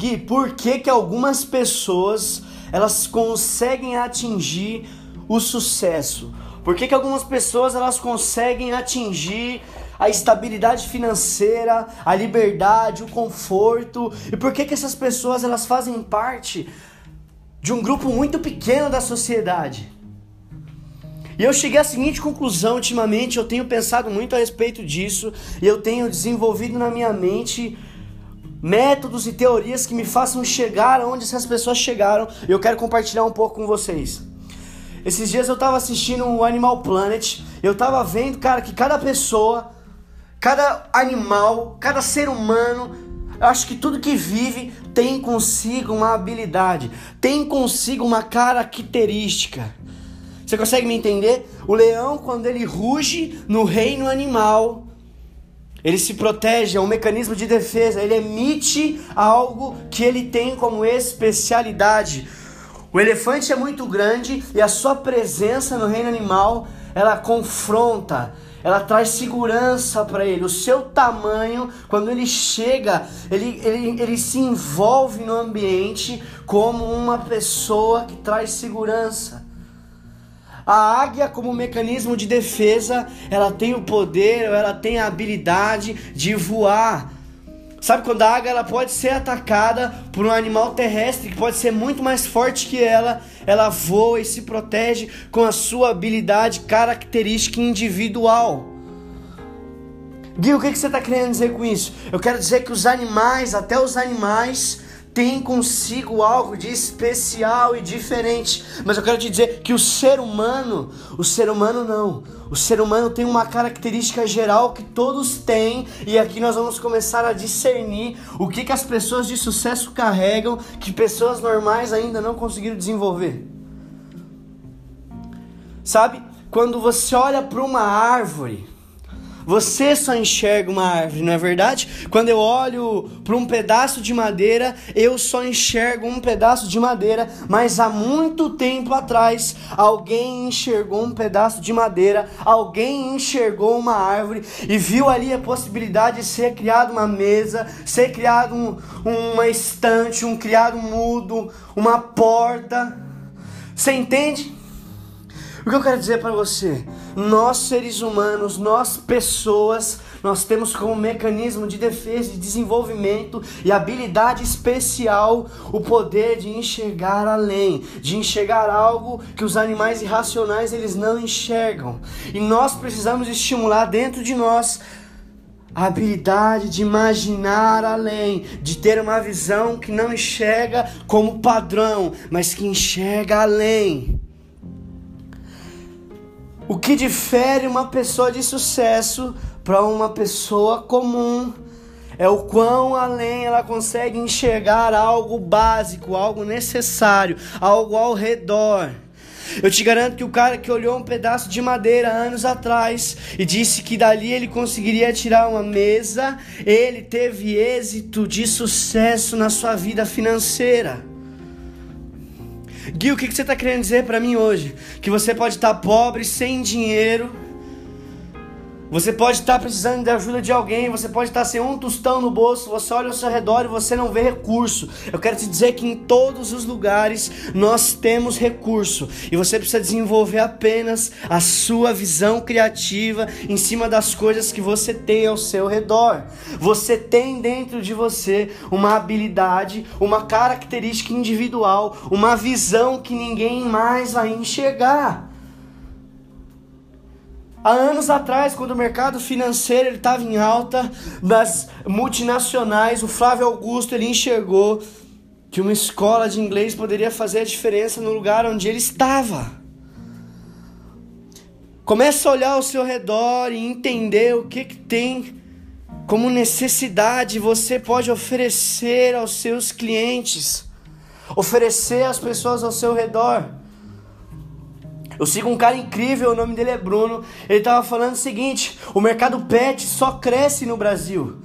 Gui, por que que algumas pessoas elas conseguem atingir o sucesso? Por que que algumas pessoas elas conseguem atingir a estabilidade financeira, a liberdade, o conforto? E por que que essas pessoas elas fazem parte de um grupo muito pequeno da sociedade? E eu cheguei à seguinte conclusão ultimamente, eu tenho pensado muito a respeito disso, e eu tenho desenvolvido na minha mente métodos e teorias que me façam chegar onde essas pessoas chegaram, e eu quero compartilhar um pouco com vocês. Esses dias eu tava assistindo o Animal Planet, eu tava vendo, cara, que cada pessoa, cada animal, cada ser humano, eu acho que tudo que vive tem consigo uma habilidade, tem consigo uma característica. Você consegue me entender? O leão, quando ele ruge no reino animal, ele se protege, é um mecanismo de defesa, ele emite algo que ele tem como especialidade. O elefante é muito grande e a sua presença no reino animal, ela confronta, ela traz segurança para ele. O seu tamanho, quando ele chega, ele, ele, ele se envolve no ambiente como uma pessoa que traz segurança. A águia, como mecanismo de defesa, ela tem o poder, ela tem a habilidade de voar. Sabe quando a águia ela pode ser atacada por um animal terrestre que pode ser muito mais forte que ela, ela voa e se protege com a sua habilidade característica individual. Gui, o que, que você está querendo dizer com isso? Eu quero dizer que os animais, até os animais, tem consigo algo de especial e diferente. Mas eu quero te dizer que o ser humano, o ser humano não. O ser humano tem uma característica geral que todos têm, e aqui nós vamos começar a discernir o que, que as pessoas de sucesso carregam que pessoas normais ainda não conseguiram desenvolver. Sabe, quando você olha para uma árvore, você só enxerga uma árvore, não é verdade? Quando eu olho para um pedaço de madeira, eu só enxergo um pedaço de madeira, mas há muito tempo atrás, alguém enxergou um pedaço de madeira, alguém enxergou uma árvore e viu ali a possibilidade de ser criada uma mesa, ser criado um, uma estante, um criado mudo, uma porta. Você entende? O que eu quero dizer para você? Nós seres humanos, nós pessoas, nós temos como mecanismo de defesa e desenvolvimento e habilidade especial o poder de enxergar além, de enxergar algo que os animais irracionais eles não enxergam. E nós precisamos estimular dentro de nós a habilidade de imaginar além, de ter uma visão que não enxerga como padrão, mas que enxerga além. O que difere uma pessoa de sucesso para uma pessoa comum é o quão além ela consegue enxergar algo básico, algo necessário, algo ao redor. Eu te garanto que o cara que olhou um pedaço de madeira anos atrás e disse que dali ele conseguiria tirar uma mesa, ele teve êxito de sucesso na sua vida financeira. Gui, o que, você está querendo dizer para mim hoje? Que você pode estar tá pobre, sem dinheiro você pode estar precisando da ajuda de alguém, você pode estar sem um tostão no bolso, você olha ao seu redor e você não vê recurso. Eu quero te dizer que em todos os lugares nós temos recurso e você precisa desenvolver apenas a sua visão criativa em cima das coisas que você tem ao seu redor. Você tem dentro de você uma habilidade, uma característica individual, uma visão que ninguém mais vai enxergar. Há anos atrás, quando o mercado financeiro estava em alta, das multinacionais, o Flávio Augusto ele enxergou que uma escola de inglês poderia fazer a diferença no lugar onde ele estava. Comece a olhar ao seu redor e entender o que, que tem como necessidade você pode oferecer aos seus clientes, oferecer às pessoas ao seu redor. Eu sigo um cara incrível, o nome dele é Bruno. Ele tava falando o seguinte: o mercado pet só cresce no Brasil.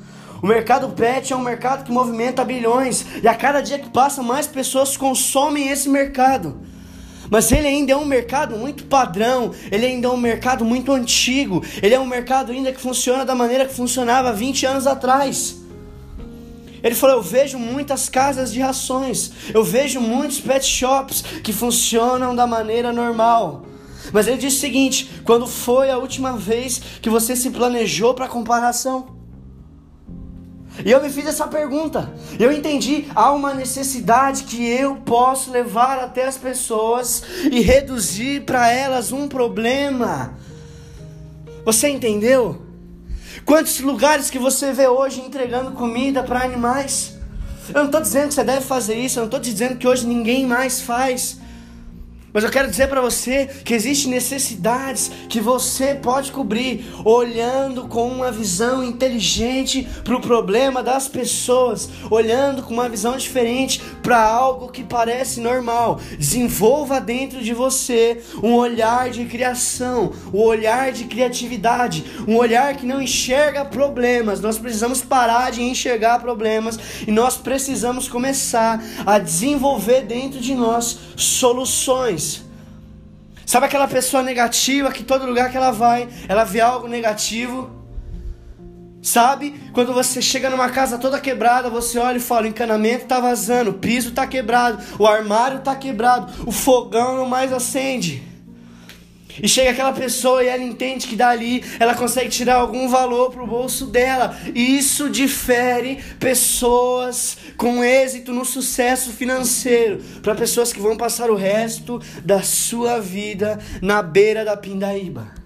O mercado pet é um mercado que movimenta bilhões e a cada dia que passa mais pessoas consomem esse mercado. Mas ele ainda é um mercado muito padrão, ele ainda é um mercado muito antigo, ele é um mercado ainda que funciona da maneira que funcionava 20 anos atrás. Ele falou: Eu vejo muitas casas de rações, eu vejo muitos pet shops que funcionam da maneira normal. Mas ele disse o seguinte: quando foi a última vez que você se planejou para comparação? E eu me fiz essa pergunta. Eu entendi, há uma necessidade que eu posso levar até as pessoas e reduzir para elas um problema. Você entendeu? Quantos lugares que você vê hoje entregando comida para animais? Eu não estou dizendo que você deve fazer isso, eu não estou dizendo que hoje ninguém mais faz. Mas eu quero dizer para você que existem necessidades que você pode cobrir olhando com uma visão inteligente para o problema das pessoas, olhando com uma visão diferente para algo que parece normal. Desenvolva dentro de você um olhar de criação, um olhar de criatividade, um olhar que não enxerga problemas. Nós precisamos parar de enxergar problemas e nós precisamos começar a desenvolver dentro de nós soluções. Sabe aquela pessoa negativa que todo lugar que ela vai, ela vê algo negativo? Sabe? Quando você chega numa casa toda quebrada, você olha e fala: o encanamento tá vazando, o piso tá quebrado, o armário tá quebrado, o fogão não mais acende. E chega aquela pessoa e ela entende que dali ela consegue tirar algum valor para o bolso dela. E isso difere pessoas com êxito no sucesso financeiro para pessoas que vão passar o resto da sua vida na beira da pindaíba.